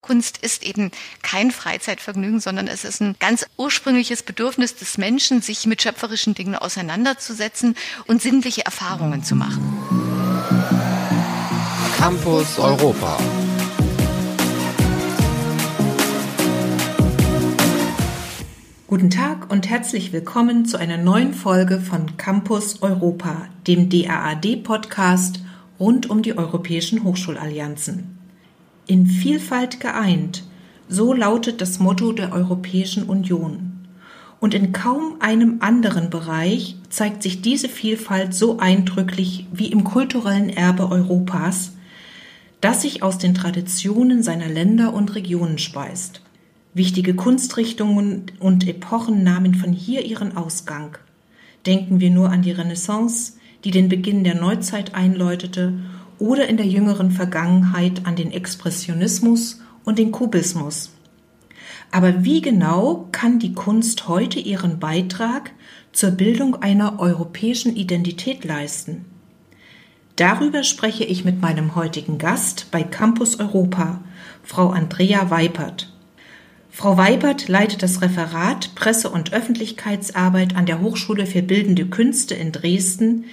Kunst ist eben kein Freizeitvergnügen, sondern es ist ein ganz ursprüngliches Bedürfnis des Menschen, sich mit schöpferischen Dingen auseinanderzusetzen und sinnliche Erfahrungen zu machen. Campus Europa. Guten Tag und herzlich willkommen zu einer neuen Folge von Campus Europa, dem DAAD-Podcast rund um die europäischen Hochschulallianzen. In Vielfalt geeint, so lautet das Motto der Europäischen Union. Und in kaum einem anderen Bereich zeigt sich diese Vielfalt so eindrücklich wie im kulturellen Erbe Europas, das sich aus den Traditionen seiner Länder und Regionen speist. Wichtige Kunstrichtungen und Epochen nahmen von hier ihren Ausgang. Denken wir nur an die Renaissance, die den Beginn der Neuzeit einläutete oder in der jüngeren Vergangenheit an den Expressionismus und den Kubismus. Aber wie genau kann die Kunst heute ihren Beitrag zur Bildung einer europäischen Identität leisten? Darüber spreche ich mit meinem heutigen Gast bei Campus Europa, Frau Andrea Weipert. Frau Weipert leitet das Referat Presse- und Öffentlichkeitsarbeit an der Hochschule für Bildende Künste in Dresden,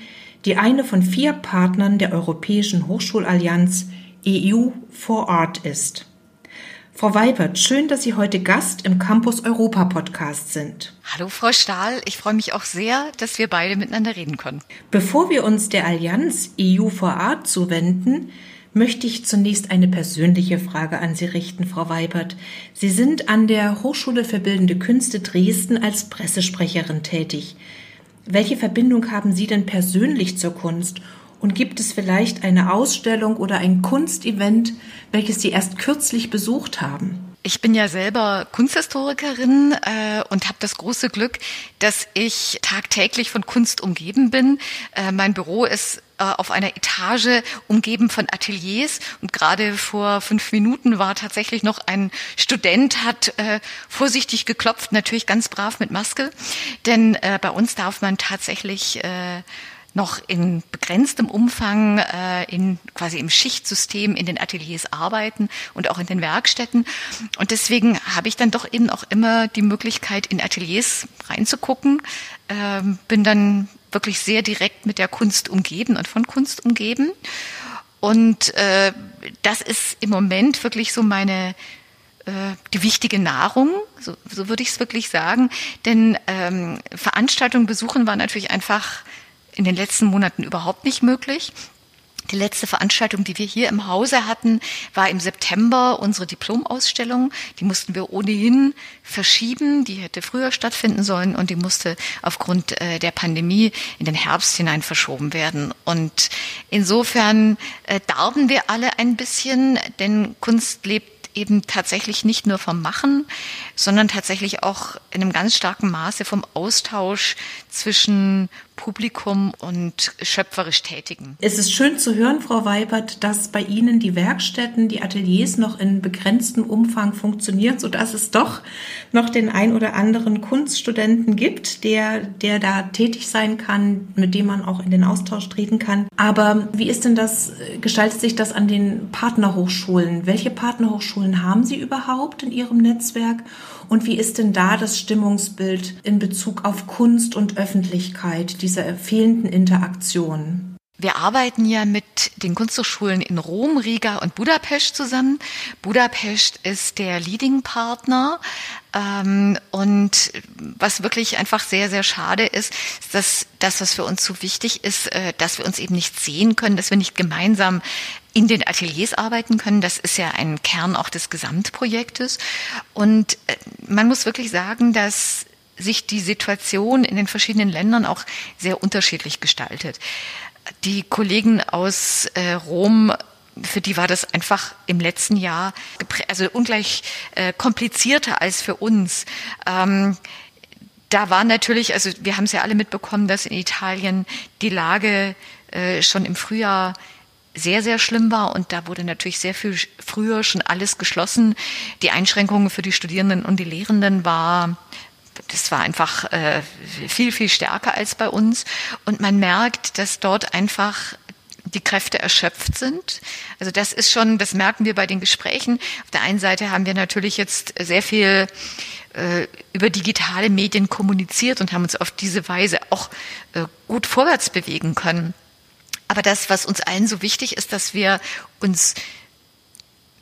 die eine von vier Partnern der Europäischen Hochschulallianz EU for Art ist. Frau Weibert, schön, dass Sie heute Gast im Campus Europa Podcast sind. Hallo Frau Stahl, ich freue mich auch sehr, dass wir beide miteinander reden können. Bevor wir uns der Allianz EU for Art zuwenden, möchte ich zunächst eine persönliche Frage an Sie richten, Frau Weibert. Sie sind an der Hochschule für Bildende Künste Dresden als Pressesprecherin tätig. Welche Verbindung haben Sie denn persönlich zur Kunst? Und gibt es vielleicht eine Ausstellung oder ein Kunstevent, welches Sie erst kürzlich besucht haben? Ich bin ja selber Kunsthistorikerin äh, und habe das große Glück, dass ich tagtäglich von Kunst umgeben bin. Äh, mein Büro ist auf einer Etage umgeben von Ateliers und gerade vor fünf Minuten war tatsächlich noch ein Student, hat äh, vorsichtig geklopft, natürlich ganz brav mit Maske, denn äh, bei uns darf man tatsächlich äh, noch in begrenztem Umfang äh, in quasi im Schichtsystem in den Ateliers arbeiten und auch in den Werkstätten. Und deswegen habe ich dann doch eben auch immer die Möglichkeit, in Ateliers reinzugucken. Ähm, bin dann wirklich sehr direkt mit der Kunst umgeben und von Kunst umgeben. Und äh, das ist im Moment wirklich so meine äh, die wichtige Nahrung, so, so würde ich es wirklich sagen. Denn ähm, Veranstaltungen besuchen war natürlich einfach in den letzten Monaten überhaupt nicht möglich. Die letzte Veranstaltung, die wir hier im Hause hatten, war im September unsere Diplomausstellung. Die mussten wir ohnehin verschieben. Die hätte früher stattfinden sollen und die musste aufgrund äh, der Pandemie in den Herbst hinein verschoben werden. Und insofern äh, darben wir alle ein bisschen, denn Kunst lebt eben tatsächlich nicht nur vom Machen, sondern tatsächlich auch in einem ganz starken Maße vom Austausch zwischen Publikum und schöpferisch Tätigen. Es ist schön zu hören, Frau Weibert, dass bei Ihnen die Werkstätten, die Ateliers noch in begrenztem Umfang funktionieren, sodass es doch noch den ein oder anderen Kunststudenten gibt, der, der da tätig sein kann, mit dem man auch in den Austausch treten kann. Aber wie ist denn das, gestaltet sich das an den Partnerhochschulen? Welche Partnerhochschulen haben Sie überhaupt in Ihrem Netzwerk? Und wie ist denn da das Stimmungsbild in Bezug auf Kunst und Öffentlichkeit, dieser fehlenden Interaktion? Wir arbeiten ja mit den Kunsthochschulen in Rom, Riga und Budapest zusammen. Budapest ist der Leading-Partner. Ähm, und was wirklich einfach sehr, sehr schade ist, ist, dass das, was für uns so wichtig ist, äh, dass wir uns eben nicht sehen können, dass wir nicht gemeinsam in den Ateliers arbeiten können. Das ist ja ein Kern auch des Gesamtprojektes. Und äh, man muss wirklich sagen, dass sich die Situation in den verschiedenen Ländern auch sehr unterschiedlich gestaltet. Die Kollegen aus äh, Rom für die war das einfach im letzten Jahr also ungleich äh, komplizierter als für uns. Ähm, da war natürlich, also wir haben es ja alle mitbekommen, dass in Italien die Lage äh, schon im Frühjahr sehr, sehr schlimm war und da wurde natürlich sehr viel früher schon alles geschlossen. Die Einschränkungen für die Studierenden und die Lehrenden war das war einfach äh, viel, viel stärker als bei uns. Und man merkt, dass dort einfach die Kräfte erschöpft sind. Also das ist schon, das merken wir bei den Gesprächen. Auf der einen Seite haben wir natürlich jetzt sehr viel äh, über digitale Medien kommuniziert und haben uns auf diese Weise auch äh, gut vorwärts bewegen können. Aber das, was uns allen so wichtig ist, dass wir uns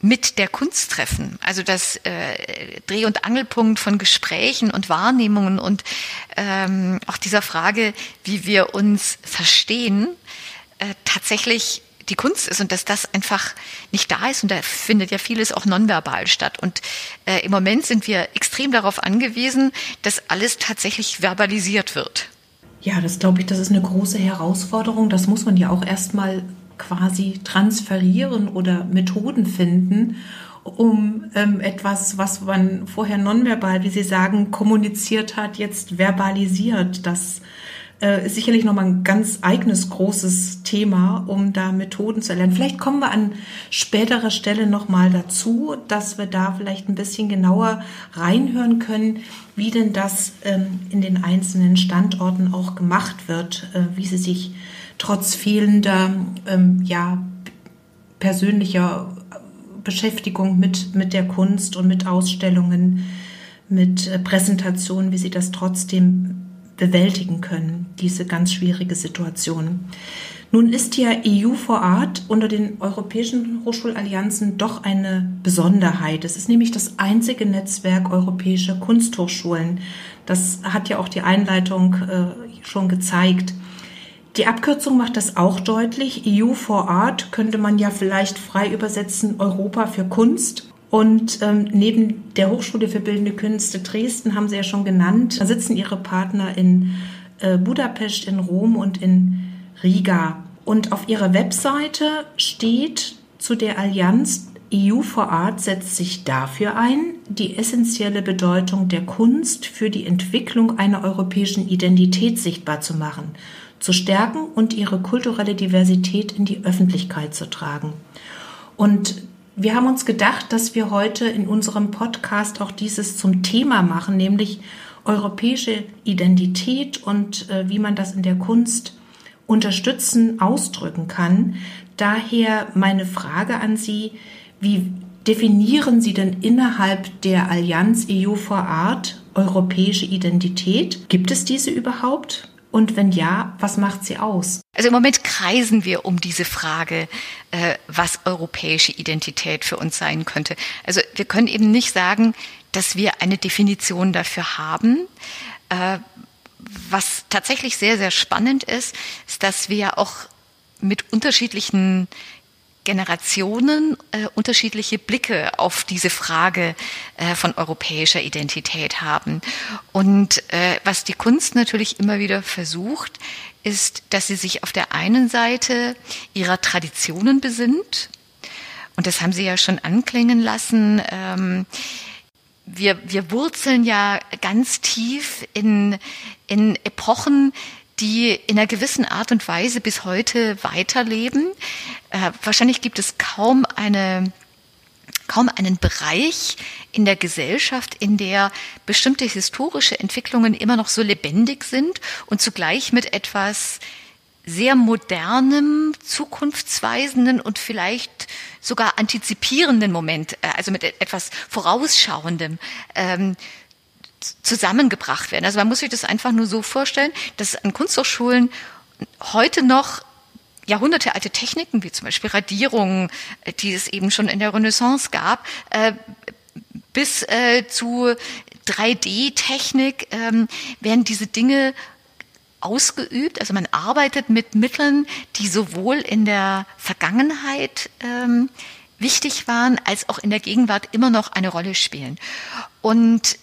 mit der Kunst treffen. Also das äh, Dreh- und Angelpunkt von Gesprächen und Wahrnehmungen und ähm, auch dieser Frage, wie wir uns verstehen, äh, tatsächlich die Kunst ist und dass das einfach nicht da ist und da findet ja vieles auch nonverbal statt. Und äh, im Moment sind wir extrem darauf angewiesen, dass alles tatsächlich verbalisiert wird. Ja, das glaube ich, das ist eine große Herausforderung. Das muss man ja auch erstmal quasi transferieren oder Methoden finden, um ähm, etwas, was man vorher nonverbal, wie Sie sagen, kommuniziert hat, jetzt verbalisiert. Das äh, ist sicherlich nochmal ein ganz eigenes großes Thema, um da Methoden zu erlernen. Vielleicht kommen wir an späterer Stelle nochmal dazu, dass wir da vielleicht ein bisschen genauer reinhören können, wie denn das ähm, in den einzelnen Standorten auch gemacht wird, äh, wie sie sich trotz fehlender ähm, ja, persönlicher Beschäftigung mit, mit der Kunst und mit Ausstellungen, mit äh, Präsentationen, wie sie das trotzdem bewältigen können, diese ganz schwierige Situation. Nun ist ja EU for Art unter den europäischen Hochschulallianzen doch eine Besonderheit. Es ist nämlich das einzige Netzwerk europäischer Kunsthochschulen. Das hat ja auch die Einleitung äh, schon gezeigt. Die Abkürzung macht das auch deutlich. EU for Art könnte man ja vielleicht frei übersetzen, Europa für Kunst. Und ähm, neben der Hochschule für Bildende Künste Dresden haben Sie ja schon genannt, da sitzen Ihre Partner in äh, Budapest, in Rom und in Riga. Und auf Ihrer Webseite steht zu der Allianz EU for Art setzt sich dafür ein, die essentielle Bedeutung der Kunst für die Entwicklung einer europäischen Identität sichtbar zu machen zu stärken und ihre kulturelle Diversität in die Öffentlichkeit zu tragen. Und wir haben uns gedacht, dass wir heute in unserem Podcast auch dieses zum Thema machen, nämlich europäische Identität und äh, wie man das in der Kunst unterstützen, ausdrücken kann. Daher meine Frage an Sie, wie definieren Sie denn innerhalb der Allianz EU for Art europäische Identität? Gibt es diese überhaupt? Und wenn ja, was macht sie aus? Also im Moment kreisen wir um diese Frage, äh, was europäische Identität für uns sein könnte. Also wir können eben nicht sagen, dass wir eine Definition dafür haben. Äh, was tatsächlich sehr, sehr spannend ist, ist, dass wir auch mit unterschiedlichen Generationen äh, unterschiedliche Blicke auf diese Frage äh, von europäischer Identität haben. Und äh, was die Kunst natürlich immer wieder versucht, ist, dass sie sich auf der einen Seite ihrer Traditionen besinnt. Und das haben Sie ja schon anklingen lassen. Ähm, wir, wir wurzeln ja ganz tief in, in Epochen, die in einer gewissen Art und Weise bis heute weiterleben. Äh, wahrscheinlich gibt es kaum eine kaum einen Bereich in der Gesellschaft, in der bestimmte historische Entwicklungen immer noch so lebendig sind und zugleich mit etwas sehr modernem, zukunftsweisenden und vielleicht sogar antizipierenden Moment, äh, also mit etwas vorausschauendem ähm, zusammengebracht werden. Also man muss sich das einfach nur so vorstellen, dass an Kunsthochschulen heute noch Jahrhunderte alte Techniken, wie zum Beispiel Radierungen, äh, die es eben schon in der Renaissance gab, äh, bis äh, zu 3D-Technik ähm, werden diese Dinge ausgeübt. Also man arbeitet mit Mitteln, die sowohl in der Vergangenheit ähm, wichtig waren, als auch in der Gegenwart immer noch eine Rolle spielen. Und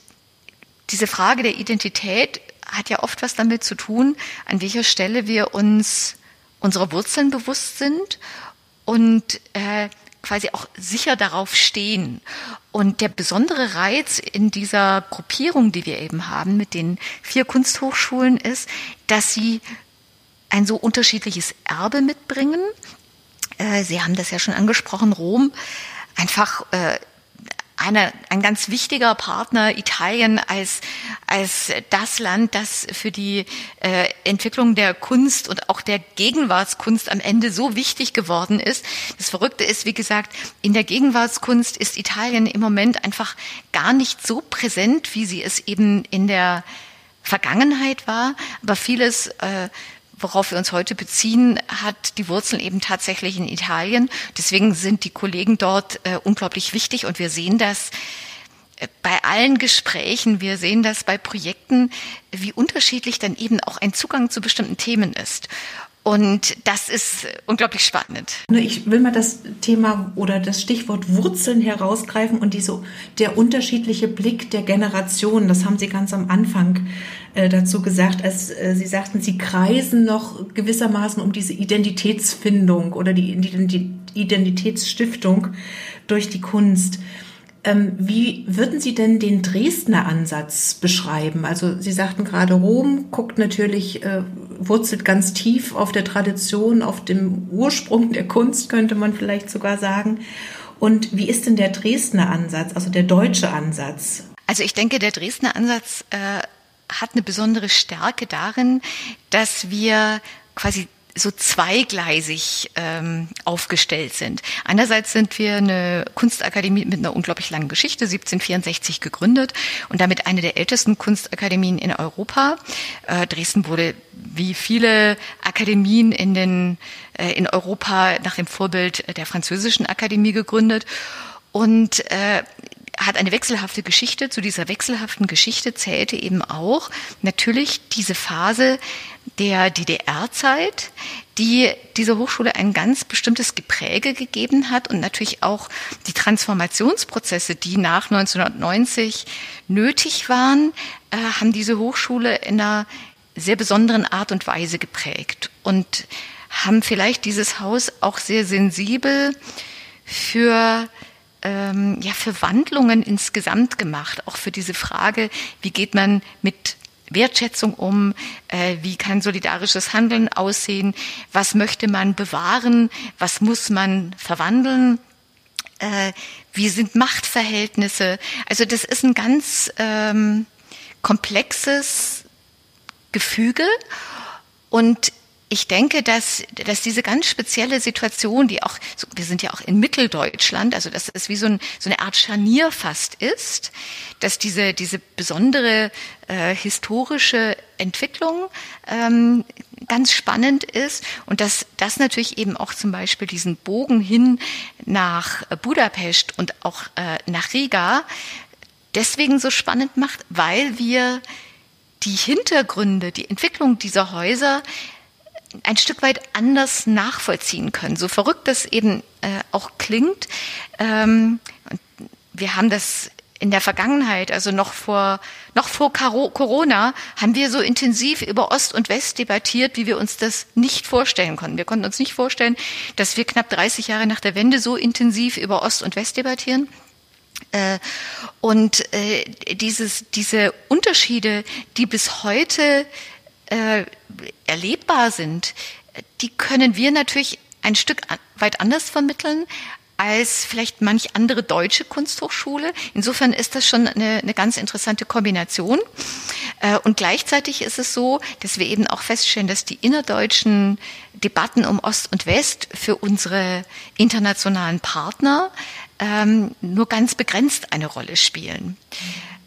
diese Frage der Identität hat ja oft was damit zu tun, an welcher Stelle wir uns unserer Wurzeln bewusst sind und äh, quasi auch sicher darauf stehen. Und der besondere Reiz in dieser Gruppierung, die wir eben haben mit den vier Kunsthochschulen, ist, dass sie ein so unterschiedliches Erbe mitbringen. Äh, sie haben das ja schon angesprochen, Rom einfach äh, eine, ein ganz wichtiger Partner Italien als, als das Land, das für die äh, Entwicklung der Kunst und auch der Gegenwartskunst am Ende so wichtig geworden ist. Das Verrückte ist, wie gesagt, in der Gegenwartskunst ist Italien im Moment einfach gar nicht so präsent, wie sie es eben in der Vergangenheit war. Aber vieles äh, worauf wir uns heute beziehen, hat die Wurzeln eben tatsächlich in Italien. Deswegen sind die Kollegen dort äh, unglaublich wichtig und wir sehen das äh, bei allen Gesprächen, wir sehen das bei Projekten, wie unterschiedlich dann eben auch ein Zugang zu bestimmten Themen ist. Und das ist unglaublich spannend. Ich will mal das Thema oder das Stichwort Wurzeln herausgreifen und diese, der unterschiedliche Blick der Generation. Das haben Sie ganz am Anfang äh, dazu gesagt, als äh, Sie sagten, Sie kreisen noch gewissermaßen um diese Identitätsfindung oder die Identitätsstiftung durch die Kunst. Ähm, wie würden Sie denn den Dresdner Ansatz beschreiben? Also Sie sagten gerade, Rom guckt natürlich, äh, wurzelt ganz tief auf der Tradition, auf dem Ursprung der Kunst, könnte man vielleicht sogar sagen. Und wie ist denn der Dresdner Ansatz, also der deutsche Ansatz? Also ich denke, der Dresdner Ansatz äh, hat eine besondere Stärke darin, dass wir quasi so zweigleisig ähm, aufgestellt sind. Einerseits sind wir eine Kunstakademie mit einer unglaublich langen Geschichte, 1764 gegründet und damit eine der ältesten Kunstakademien in Europa. Äh, Dresden wurde wie viele Akademien in, den, äh, in Europa nach dem Vorbild der französischen Akademie gegründet. Und äh, hat eine wechselhafte Geschichte. Zu dieser wechselhaften Geschichte zählte eben auch natürlich diese Phase der DDR-Zeit, die dieser Hochschule ein ganz bestimmtes Gepräge gegeben hat und natürlich auch die Transformationsprozesse, die nach 1990 nötig waren, äh, haben diese Hochschule in einer sehr besonderen Art und Weise geprägt und haben vielleicht dieses Haus auch sehr sensibel für ähm, ja für Wandlungen insgesamt gemacht, auch für diese Frage, wie geht man mit Wertschätzung um, äh, wie kann solidarisches Handeln aussehen, was möchte man bewahren, was muss man verwandeln, äh, wie sind Machtverhältnisse. Also das ist ein ganz ähm, komplexes Gefüge. Und ich denke, dass, dass diese ganz spezielle Situation, die auch, wir sind ja auch in Mitteldeutschland, also dass es wie so, ein, so eine Art Scharnier fast ist, dass diese, diese besondere äh, historische Entwicklung ähm, ganz spannend ist und dass das natürlich eben auch zum Beispiel diesen Bogen hin nach Budapest und auch äh, nach Riga deswegen so spannend macht, weil wir die Hintergründe, die Entwicklung dieser Häuser ein Stück weit anders nachvollziehen können. So verrückt das eben äh, auch klingt. Ähm, wir haben das in der Vergangenheit, also noch vor, noch vor Corona, haben wir so intensiv über Ost und West debattiert, wie wir uns das nicht vorstellen konnten. Wir konnten uns nicht vorstellen, dass wir knapp 30 Jahre nach der Wende so intensiv über Ost und West debattieren. Äh, und äh, dieses, diese Unterschiede, die bis heute äh, erlebbar sind, die können wir natürlich ein Stück weit anders vermitteln als vielleicht manch andere deutsche Kunsthochschule. Insofern ist das schon eine, eine ganz interessante Kombination. Äh, und gleichzeitig ist es so, dass wir eben auch feststellen, dass die innerdeutschen Debatten um Ost und West für unsere internationalen Partner ähm, nur ganz begrenzt eine Rolle spielen.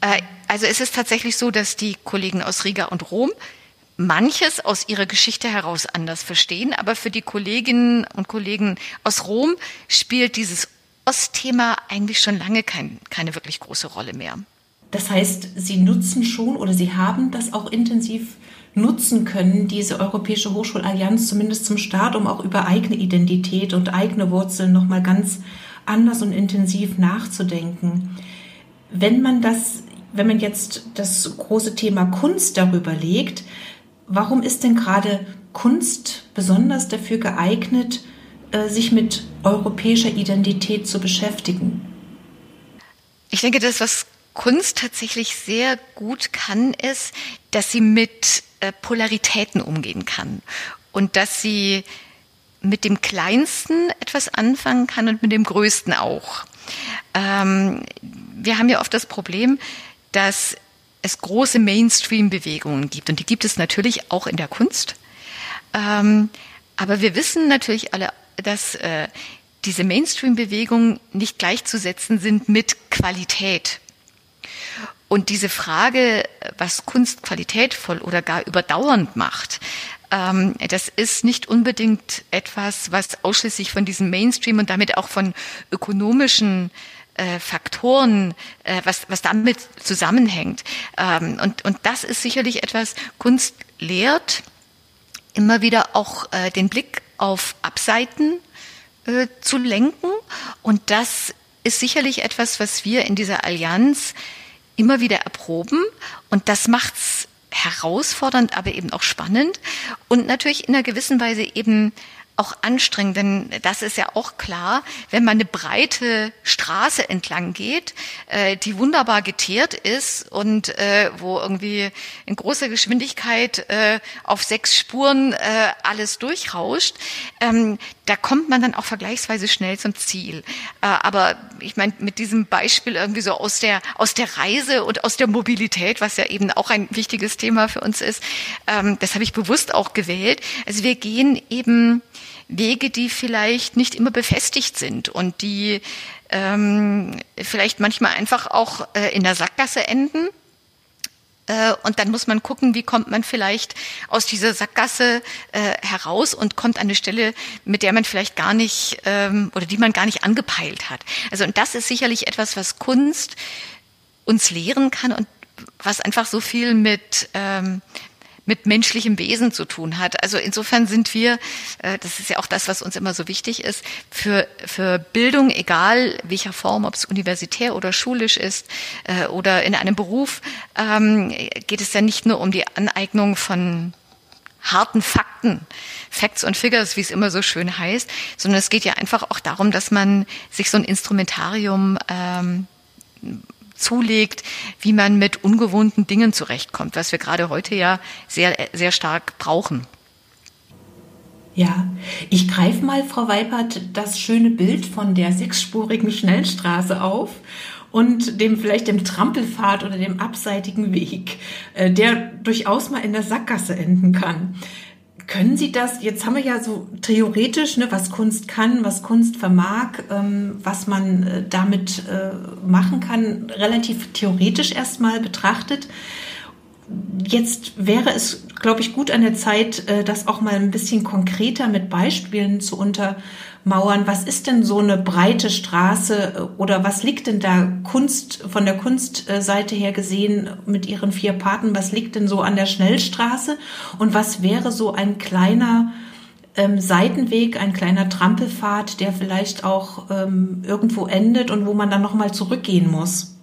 Äh, also es ist tatsächlich so, dass die Kollegen aus Riga und Rom manches aus ihrer Geschichte heraus anders verstehen, aber für die Kolleginnen und Kollegen aus Rom spielt dieses Ostthema eigentlich schon lange kein, keine wirklich große Rolle mehr. Das heißt, Sie nutzen schon oder Sie haben das auch intensiv nutzen können, diese Europäische Hochschulallianz zumindest zum Start, um auch über eigene Identität und eigene Wurzeln nochmal ganz anders und intensiv nachzudenken. Wenn man das, wenn man jetzt das große Thema Kunst darüber legt, Warum ist denn gerade Kunst besonders dafür geeignet, äh, sich mit europäischer Identität zu beschäftigen? Ich denke, das, was Kunst tatsächlich sehr gut kann, ist, dass sie mit äh, Polaritäten umgehen kann und dass sie mit dem Kleinsten etwas anfangen kann und mit dem Größten auch. Ähm, wir haben ja oft das Problem, dass es große Mainstream-Bewegungen gibt. Und die gibt es natürlich auch in der Kunst. Ähm, aber wir wissen natürlich alle, dass äh, diese Mainstream-Bewegungen nicht gleichzusetzen sind mit Qualität. Und diese Frage, was Kunst qualitätvoll oder gar überdauernd macht, ähm, das ist nicht unbedingt etwas, was ausschließlich von diesem Mainstream und damit auch von ökonomischen äh, Faktoren, äh, was, was damit zusammenhängt. Ähm, und, und das ist sicherlich etwas, Kunst lehrt immer wieder auch äh, den Blick auf Abseiten äh, zu lenken. Und das ist sicherlich etwas, was wir in dieser Allianz immer wieder erproben. Und das macht's herausfordernd, aber eben auch spannend und natürlich in einer gewissen Weise eben auch anstrengend, denn das ist ja auch klar, wenn man eine breite Straße entlang geht, äh, die wunderbar geteert ist und äh, wo irgendwie in großer Geschwindigkeit äh, auf sechs Spuren äh, alles durchrauscht, ähm, da kommt man dann auch vergleichsweise schnell zum Ziel. Äh, aber ich meine, mit diesem Beispiel irgendwie so aus der, aus der Reise und aus der Mobilität, was ja eben auch ein wichtiges Thema für uns ist, ähm, das habe ich bewusst auch gewählt. Also wir gehen eben Wege, die vielleicht nicht immer befestigt sind und die ähm, vielleicht manchmal einfach auch äh, in der Sackgasse enden. Äh, und dann muss man gucken, wie kommt man vielleicht aus dieser Sackgasse äh, heraus und kommt an eine Stelle, mit der man vielleicht gar nicht ähm, oder die man gar nicht angepeilt hat. Also und das ist sicherlich etwas, was Kunst uns lehren kann und was einfach so viel mit ähm, mit menschlichem Wesen zu tun hat. Also insofern sind wir, äh, das ist ja auch das, was uns immer so wichtig ist, für, für Bildung, egal welcher Form, ob es universitär oder schulisch ist äh, oder in einem Beruf, ähm, geht es ja nicht nur um die Aneignung von harten Fakten, Facts und Figures, wie es immer so schön heißt, sondern es geht ja einfach auch darum, dass man sich so ein Instrumentarium ähm, zulegt, wie man mit ungewohnten Dingen zurechtkommt, was wir gerade heute ja sehr, sehr stark brauchen. Ja, ich greife mal, Frau Weipert, das schöne Bild von der sechsspurigen Schnellstraße auf und dem vielleicht dem Trampelpfad oder dem abseitigen Weg, äh, der durchaus mal in der Sackgasse enden kann. Können Sie das, jetzt haben wir ja so theoretisch, ne, was Kunst kann, was Kunst vermag, ähm, was man äh, damit äh, machen kann, relativ theoretisch erstmal betrachtet. Jetzt wäre es, glaube ich, gut an der Zeit, äh, das auch mal ein bisschen konkreter mit Beispielen zu unter Mauern. Was ist denn so eine breite Straße äh, oder was liegt denn da Kunst von der Kunstseite her gesehen mit ihren vier Paten? Was liegt denn so an der Schnellstraße und was wäre so ein kleiner ähm, Seitenweg, ein kleiner Trampelpfad, der vielleicht auch ähm, irgendwo endet und wo man dann noch mal zurückgehen muss?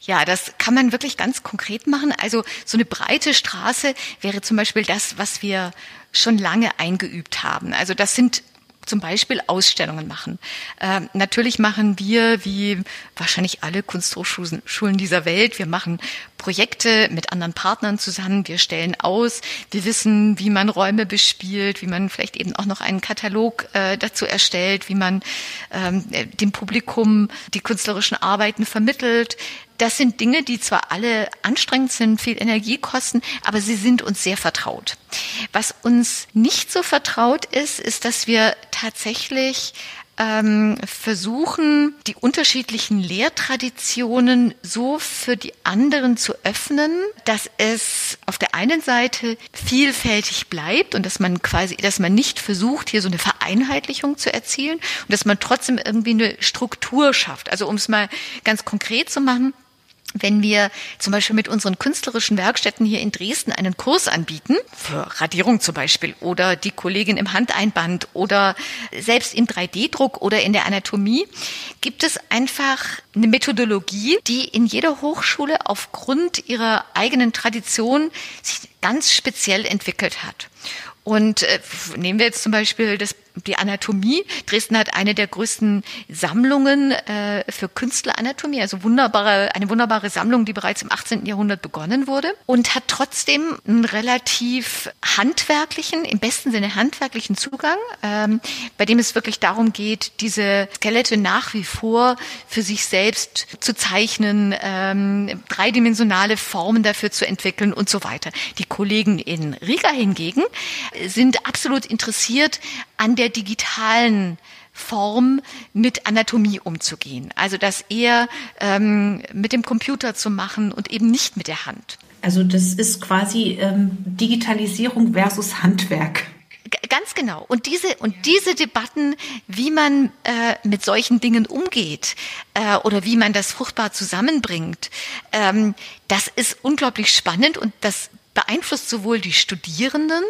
Ja, das kann man wirklich ganz konkret machen. Also so eine breite Straße wäre zum Beispiel das, was wir schon lange eingeübt haben. Also das sind zum Beispiel Ausstellungen machen. Äh, natürlich machen wir, wie wahrscheinlich alle Kunsthochschulen dieser Welt, wir machen Projekte mit anderen Partnern zusammen, wir stellen aus, wir wissen, wie man Räume bespielt, wie man vielleicht eben auch noch einen Katalog äh, dazu erstellt, wie man ähm, dem Publikum die künstlerischen Arbeiten vermittelt. Das sind Dinge, die zwar alle anstrengend sind, viel Energie kosten, aber sie sind uns sehr vertraut. Was uns nicht so vertraut ist, ist, dass wir tatsächlich ähm, versuchen, die unterschiedlichen Lehrtraditionen so für die anderen zu öffnen, dass es auf der einen Seite vielfältig bleibt und dass man quasi, dass man nicht versucht, hier so eine Vereinheitlichung zu erzielen und dass man trotzdem irgendwie eine Struktur schafft. Also um es mal ganz konkret zu machen, wenn wir zum Beispiel mit unseren künstlerischen Werkstätten hier in Dresden einen Kurs anbieten, für Radierung zum Beispiel, oder die Kollegin im Handeinband oder selbst im 3D-Druck oder in der Anatomie, gibt es einfach eine Methodologie, die in jeder Hochschule aufgrund ihrer eigenen Tradition sich ganz speziell entwickelt hat. Und äh, nehmen wir jetzt zum Beispiel das die Anatomie. Dresden hat eine der größten Sammlungen äh, für Künstleranatomie, also wunderbare, eine wunderbare Sammlung, die bereits im 18. Jahrhundert begonnen wurde und hat trotzdem einen relativ handwerklichen, im besten Sinne handwerklichen Zugang, ähm, bei dem es wirklich darum geht, diese Skelette nach wie vor für sich selbst zu zeichnen, ähm, dreidimensionale Formen dafür zu entwickeln und so weiter. Die Kollegen in Riga hingegen sind absolut interessiert an der digitalen Form mit Anatomie umzugehen. Also das eher ähm, mit dem Computer zu machen und eben nicht mit der Hand. Also das ist quasi ähm, Digitalisierung versus Handwerk. Ganz genau. Und diese und diese Debatten, wie man äh, mit solchen Dingen umgeht äh, oder wie man das fruchtbar zusammenbringt, ähm, das ist unglaublich spannend und das beeinflusst sowohl die Studierenden,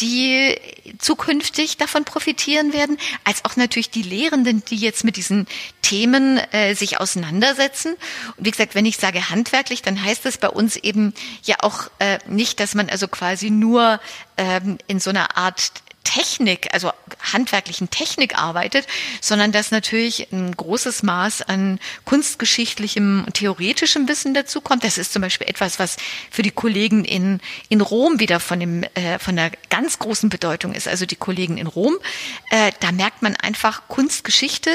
die zukünftig davon profitieren werden, als auch natürlich die Lehrenden, die jetzt mit diesen Themen äh, sich auseinandersetzen. Und wie gesagt, wenn ich sage handwerklich, dann heißt es bei uns eben ja auch äh, nicht, dass man also quasi nur ähm, in so einer Art Technik, also handwerklichen Technik arbeitet, sondern dass natürlich ein großes Maß an kunstgeschichtlichem, theoretischem Wissen dazu kommt. Das ist zum Beispiel etwas, was für die Kollegen in, in Rom wieder von dem, äh, von der ganz großen Bedeutung ist. Also die Kollegen in Rom, äh, da merkt man einfach, Kunstgeschichte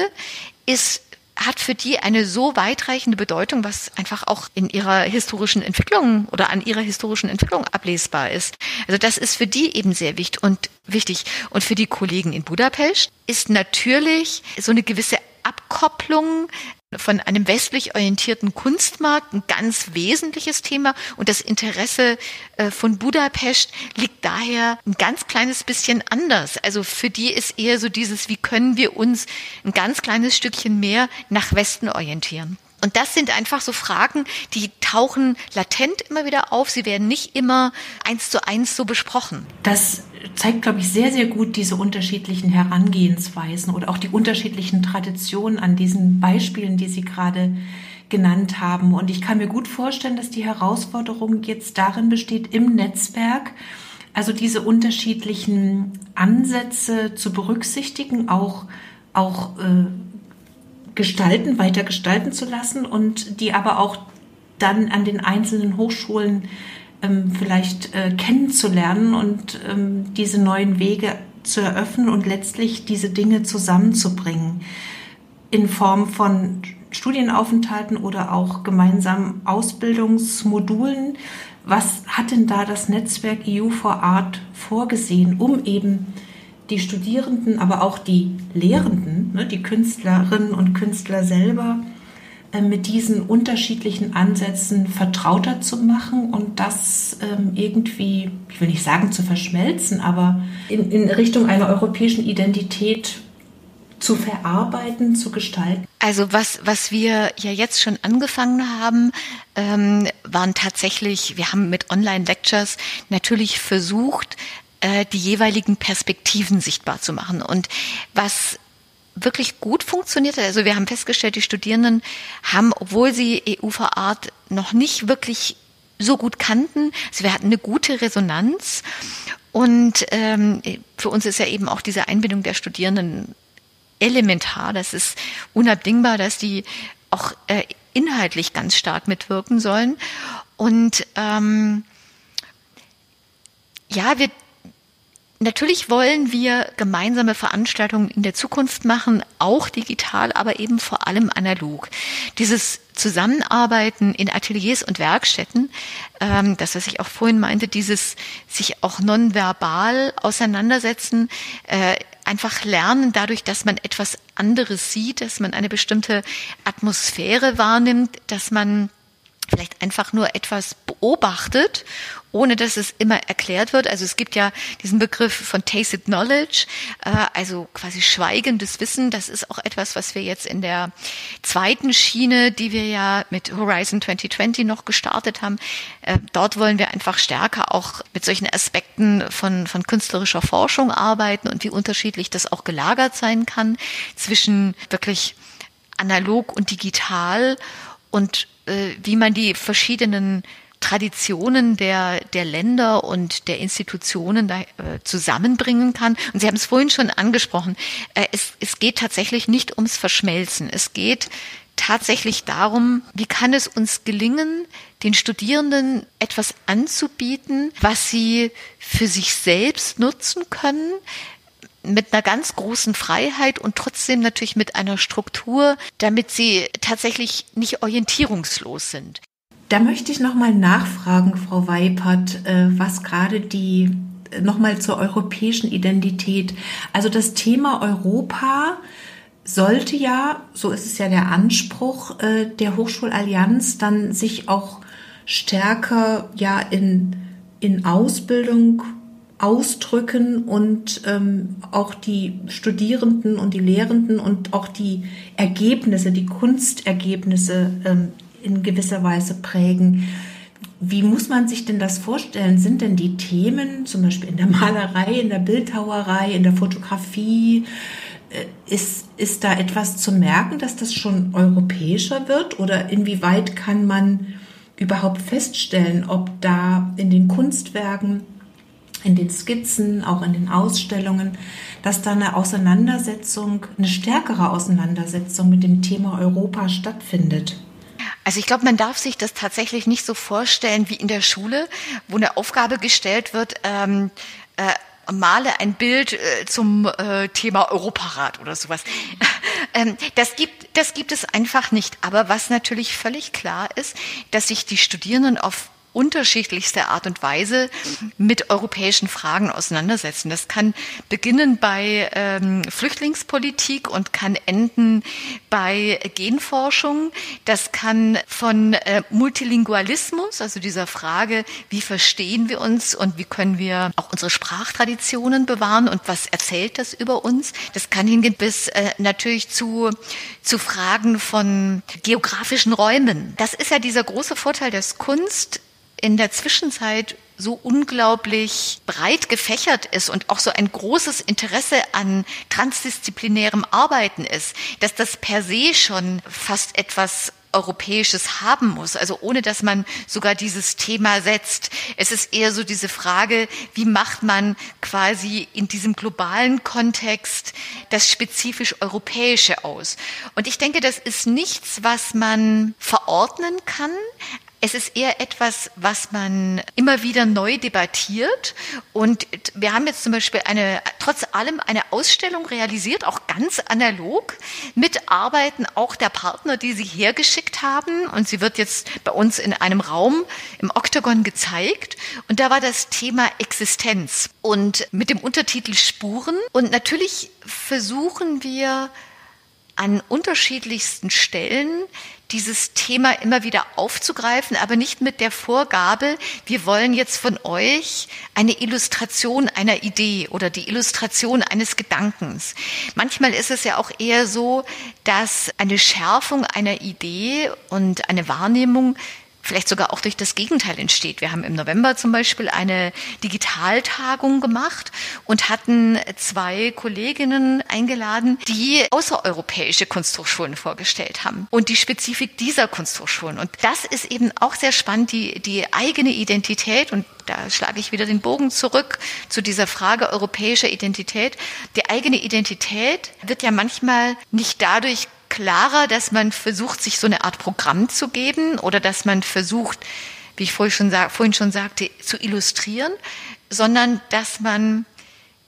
ist hat für die eine so weitreichende Bedeutung, was einfach auch in ihrer historischen Entwicklung oder an ihrer historischen Entwicklung ablesbar ist. Also das ist für die eben sehr wichtig und wichtig. Und für die Kollegen in Budapest ist natürlich so eine gewisse Abkopplung von einem westlich orientierten Kunstmarkt ein ganz wesentliches Thema und das Interesse äh, von Budapest liegt daher ein ganz kleines bisschen anders. Also für die ist eher so dieses, wie können wir uns ein ganz kleines Stückchen mehr nach Westen orientieren. Und das sind einfach so Fragen, die tauchen latent immer wieder auf. Sie werden nicht immer eins zu eins so besprochen. Das zeigt, glaube ich, sehr, sehr gut diese unterschiedlichen Herangehensweisen oder auch die unterschiedlichen Traditionen an diesen Beispielen, die Sie gerade genannt haben. Und ich kann mir gut vorstellen, dass die Herausforderung jetzt darin besteht, im Netzwerk, also diese unterschiedlichen Ansätze zu berücksichtigen, auch, auch äh, gestalten, weiter gestalten zu lassen und die aber auch dann an den einzelnen Hochschulen ähm, vielleicht äh, kennenzulernen und ähm, diese neuen Wege zu eröffnen und letztlich diese Dinge zusammenzubringen in Form von Studienaufenthalten oder auch gemeinsamen Ausbildungsmodulen. Was hat denn da das Netzwerk EU for Art vorgesehen, um eben die Studierenden, aber auch die Lehrenden, ne, die Künstlerinnen und Künstler selber, mit diesen unterschiedlichen Ansätzen vertrauter zu machen und das ähm, irgendwie, ich will nicht sagen zu verschmelzen, aber in, in Richtung einer europäischen Identität zu verarbeiten, zu gestalten? Also was, was wir ja jetzt schon angefangen haben, ähm, waren tatsächlich, wir haben mit Online-Lectures natürlich versucht, äh, die jeweiligen Perspektiven sichtbar zu machen. Und was wirklich gut funktioniert hat, also wir haben festgestellt, die Studierenden haben, obwohl sie EU Art noch nicht wirklich so gut kannten, also wir hatten eine gute Resonanz und ähm, für uns ist ja eben auch diese Einbindung der Studierenden elementar. Das ist unabdingbar, dass die auch äh, inhaltlich ganz stark mitwirken sollen. Und ähm, ja, wir Natürlich wollen wir gemeinsame Veranstaltungen in der Zukunft machen, auch digital, aber eben vor allem analog. Dieses Zusammenarbeiten in Ateliers und Werkstätten, ähm, das, was ich auch vorhin meinte, dieses sich auch nonverbal auseinandersetzen, äh, einfach lernen dadurch, dass man etwas anderes sieht, dass man eine bestimmte Atmosphäre wahrnimmt, dass man vielleicht einfach nur etwas beobachtet, ohne dass es immer erklärt wird. Also es gibt ja diesen Begriff von Tasted Knowledge, äh, also quasi schweigendes Wissen. Das ist auch etwas, was wir jetzt in der zweiten Schiene, die wir ja mit Horizon 2020 noch gestartet haben, äh, dort wollen wir einfach stärker auch mit solchen Aspekten von, von künstlerischer Forschung arbeiten und wie unterschiedlich das auch gelagert sein kann zwischen wirklich analog und digital und äh, wie man die verschiedenen Traditionen der, der Länder und der Institutionen da, äh, zusammenbringen kann. Und Sie haben es vorhin schon angesprochen, äh, es, es geht tatsächlich nicht ums Verschmelzen. Es geht tatsächlich darum, wie kann es uns gelingen, den Studierenden etwas anzubieten, was sie für sich selbst nutzen können, mit einer ganz großen Freiheit und trotzdem natürlich mit einer Struktur, damit sie tatsächlich nicht orientierungslos sind. Da möchte ich nochmal nachfragen, Frau Weipert, äh, was gerade die nochmal zur europäischen Identität. Also das Thema Europa sollte ja, so ist es ja der Anspruch äh, der Hochschulallianz, dann sich auch stärker ja in, in Ausbildung ausdrücken und ähm, auch die Studierenden und die Lehrenden und auch die Ergebnisse, die Kunstergebnisse ähm, in gewisser Weise prägen. Wie muss man sich denn das vorstellen? Sind denn die Themen, zum Beispiel in der Malerei, in der Bildhauerei, in der Fotografie, äh, ist, ist da etwas zu merken, dass das schon europäischer wird? Oder inwieweit kann man überhaupt feststellen, ob da in den Kunstwerken, in den Skizzen, auch in den Ausstellungen, dass da eine Auseinandersetzung, eine stärkere Auseinandersetzung mit dem Thema Europa stattfindet? Also ich glaube, man darf sich das tatsächlich nicht so vorstellen wie in der Schule, wo eine Aufgabe gestellt wird, ähm, äh, male ein Bild äh, zum äh, Thema Europarat oder sowas. ähm, das gibt, das gibt es einfach nicht. Aber was natürlich völlig klar ist, dass sich die Studierenden auf unterschiedlichste Art und Weise mit europäischen Fragen auseinandersetzen. Das kann beginnen bei ähm, Flüchtlingspolitik und kann enden bei Genforschung. Das kann von äh, Multilingualismus, also dieser Frage, wie verstehen wir uns und wie können wir auch unsere Sprachtraditionen bewahren und was erzählt das über uns. Das kann hingehen bis äh, natürlich zu, zu Fragen von geografischen Räumen. Das ist ja dieser große Vorteil des Kunst in der Zwischenzeit so unglaublich breit gefächert ist und auch so ein großes Interesse an transdisziplinärem Arbeiten ist, dass das per se schon fast etwas Europäisches haben muss, also ohne dass man sogar dieses Thema setzt. Es ist eher so diese Frage, wie macht man quasi in diesem globalen Kontext das spezifisch Europäische aus? Und ich denke, das ist nichts, was man verordnen kann, es ist eher etwas, was man immer wieder neu debattiert. Und wir haben jetzt zum Beispiel eine, trotz allem eine Ausstellung realisiert, auch ganz analog, mit Arbeiten auch der Partner, die sie hergeschickt haben. Und sie wird jetzt bei uns in einem Raum im Oktagon gezeigt. Und da war das Thema Existenz und mit dem Untertitel Spuren. Und natürlich versuchen wir an unterschiedlichsten Stellen dieses Thema immer wieder aufzugreifen, aber nicht mit der Vorgabe, wir wollen jetzt von euch eine Illustration einer Idee oder die Illustration eines Gedankens. Manchmal ist es ja auch eher so, dass eine Schärfung einer Idee und eine Wahrnehmung vielleicht sogar auch durch das Gegenteil entsteht. Wir haben im November zum Beispiel eine Digitaltagung gemacht und hatten zwei Kolleginnen eingeladen, die außereuropäische Kunsthochschulen vorgestellt haben und die Spezifik dieser Kunsthochschulen. Und das ist eben auch sehr spannend, die, die eigene Identität und da schlage ich wieder den Bogen zurück zu dieser Frage europäischer Identität. Die eigene Identität wird ja manchmal nicht dadurch klarer, dass man versucht, sich so eine Art Programm zu geben oder dass man versucht, wie ich vorhin schon, vorhin schon sagte, zu illustrieren, sondern dass man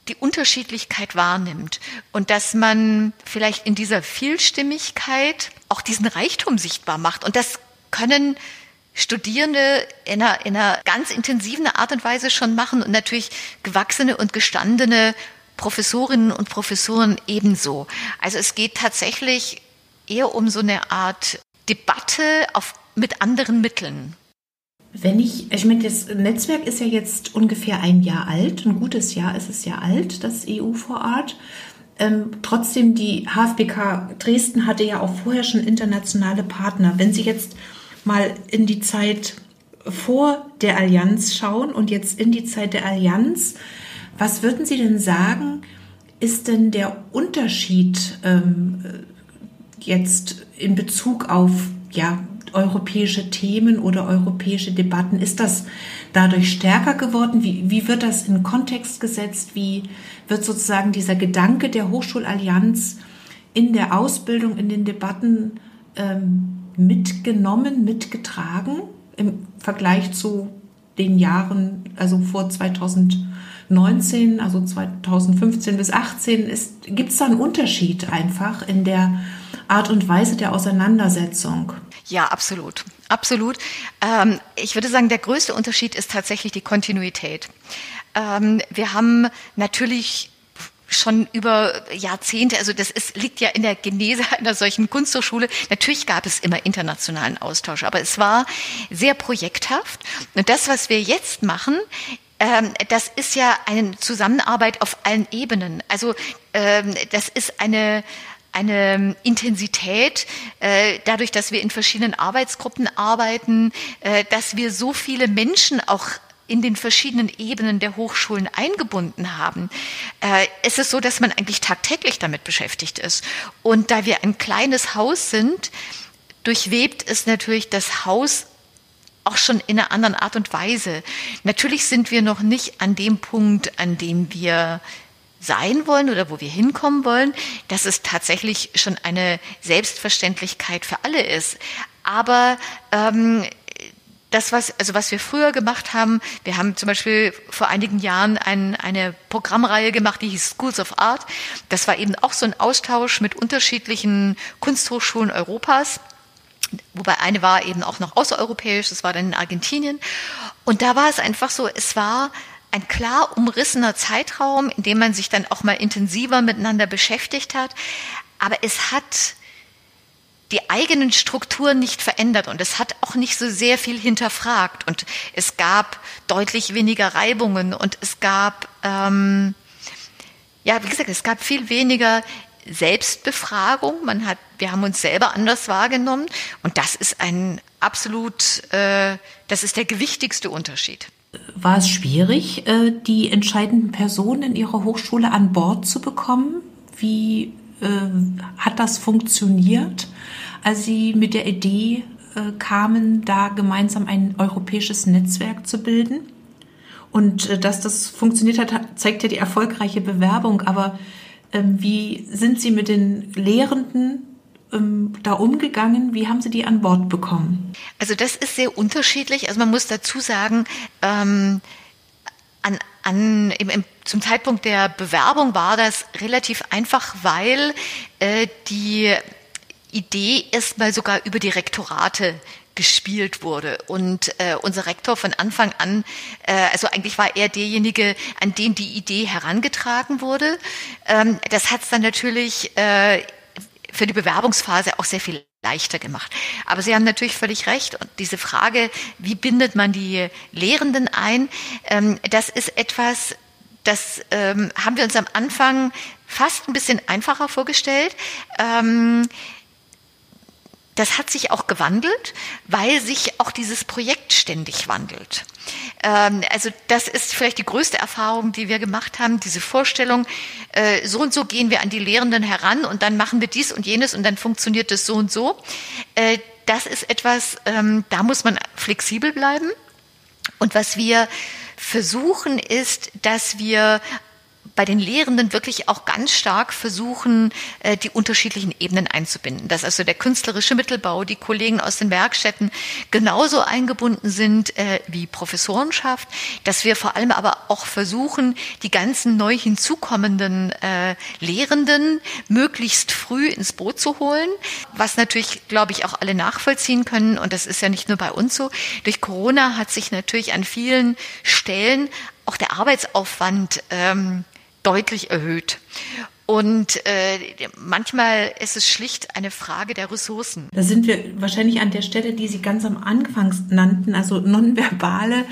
die Unterschiedlichkeit wahrnimmt und dass man vielleicht in dieser Vielstimmigkeit auch diesen Reichtum sichtbar macht. Und das können Studierende in einer, in einer ganz intensiven Art und Weise schon machen und natürlich gewachsene und gestandene Professorinnen und Professoren ebenso. Also es geht tatsächlich eher um so eine Art Debatte auf, mit anderen Mitteln. Wenn ich, ich meine, das Netzwerk ist ja jetzt ungefähr ein Jahr alt, ein gutes Jahr ist es ja alt, das EU vor Ort. Ähm, trotzdem, die HFBK Dresden hatte ja auch vorher schon internationale Partner. Wenn Sie jetzt mal in die Zeit vor der Allianz schauen und jetzt in die Zeit der Allianz, was würden Sie denn sagen, ist denn der Unterschied ähm, jetzt in Bezug auf ja, europäische Themen oder europäische Debatten? Ist das dadurch stärker geworden? Wie, wie wird das in Kontext gesetzt? Wie wird sozusagen dieser Gedanke der Hochschulallianz in der Ausbildung, in den Debatten ähm, mitgenommen, mitgetragen im Vergleich zu den Jahren, also vor 2019, also 2015 bis 2018, gibt es da einen Unterschied einfach in der Art und Weise der Auseinandersetzung? Ja, absolut. Absolut. Ähm, ich würde sagen, der größte Unterschied ist tatsächlich die Kontinuität. Ähm, wir haben natürlich schon über Jahrzehnte, also das ist, liegt ja in der Genese einer solchen Kunsthochschule. Natürlich gab es immer internationalen Austausch, aber es war sehr projekthaft. Und das, was wir jetzt machen, das ist ja eine Zusammenarbeit auf allen Ebenen. Also ähm, das ist eine eine Intensität, äh, dadurch, dass wir in verschiedenen Arbeitsgruppen arbeiten, äh, dass wir so viele Menschen auch in den verschiedenen Ebenen der Hochschulen eingebunden haben, äh, ist es so, dass man eigentlich tagtäglich damit beschäftigt ist. Und da wir ein kleines Haus sind, durchwebt es natürlich das Haus auch schon in einer anderen Art und Weise. Natürlich sind wir noch nicht an dem Punkt, an dem wir sein wollen oder wo wir hinkommen wollen, dass es tatsächlich schon eine Selbstverständlichkeit für alle ist. Aber ähm, das, was, also was wir früher gemacht haben, wir haben zum Beispiel vor einigen Jahren ein, eine Programmreihe gemacht, die hieß Schools of Art. Das war eben auch so ein Austausch mit unterschiedlichen Kunsthochschulen Europas. Wobei eine war eben auch noch außereuropäisch, das war dann in Argentinien. Und da war es einfach so, es war ein klar umrissener Zeitraum, in dem man sich dann auch mal intensiver miteinander beschäftigt hat. Aber es hat die eigenen Strukturen nicht verändert und es hat auch nicht so sehr viel hinterfragt und es gab deutlich weniger Reibungen und es gab, ähm, ja, wie gesagt, es gab viel weniger Selbstbefragung. Man hat, wir haben uns selber anders wahrgenommen und das ist ein absolut, äh, das ist der gewichtigste Unterschied. War es schwierig, äh, die entscheidenden Personen in Ihrer Hochschule an Bord zu bekommen? Wie äh, hat das funktioniert? als Sie mit der Idee äh, kamen, da gemeinsam ein europäisches Netzwerk zu bilden. Und äh, dass das funktioniert hat, zeigt ja die erfolgreiche Bewerbung. Aber wie sind Sie mit den Lehrenden ähm, da umgegangen? Wie haben Sie die an Bord bekommen? Also das ist sehr unterschiedlich. Also man muss dazu sagen, ähm, an, an, im, im, zum Zeitpunkt der Bewerbung war das relativ einfach, weil äh, die Idee erstmal sogar über die Rektorate gespielt wurde. Und äh, unser Rektor von Anfang an, äh, also eigentlich war er derjenige, an den die Idee herangetragen wurde. Ähm, das hat es dann natürlich äh, für die Bewerbungsphase auch sehr viel leichter gemacht. Aber Sie haben natürlich völlig recht. Und diese Frage, wie bindet man die Lehrenden ein, ähm, das ist etwas, das ähm, haben wir uns am Anfang fast ein bisschen einfacher vorgestellt. Ähm, das hat sich auch gewandelt, weil sich auch dieses Projekt ständig wandelt. Ähm, also das ist vielleicht die größte Erfahrung, die wir gemacht haben, diese Vorstellung, äh, so und so gehen wir an die Lehrenden heran und dann machen wir dies und jenes und dann funktioniert es so und so. Äh, das ist etwas, ähm, da muss man flexibel bleiben. Und was wir versuchen ist, dass wir bei den Lehrenden wirklich auch ganz stark versuchen, äh, die unterschiedlichen Ebenen einzubinden. Dass also der künstlerische Mittelbau, die Kollegen aus den Werkstätten genauso eingebunden sind äh, wie Professorenschaft, dass wir vor allem aber auch versuchen, die ganzen neu hinzukommenden äh, Lehrenden möglichst früh ins Boot zu holen, was natürlich, glaube ich, auch alle nachvollziehen können. Und das ist ja nicht nur bei uns so. Durch Corona hat sich natürlich an vielen Stellen auch der Arbeitsaufwand ähm, deutlich erhöht. Und äh, manchmal ist es schlicht eine Frage der Ressourcen. Da sind wir wahrscheinlich an der Stelle, die Sie ganz am Anfang nannten, also nonverbale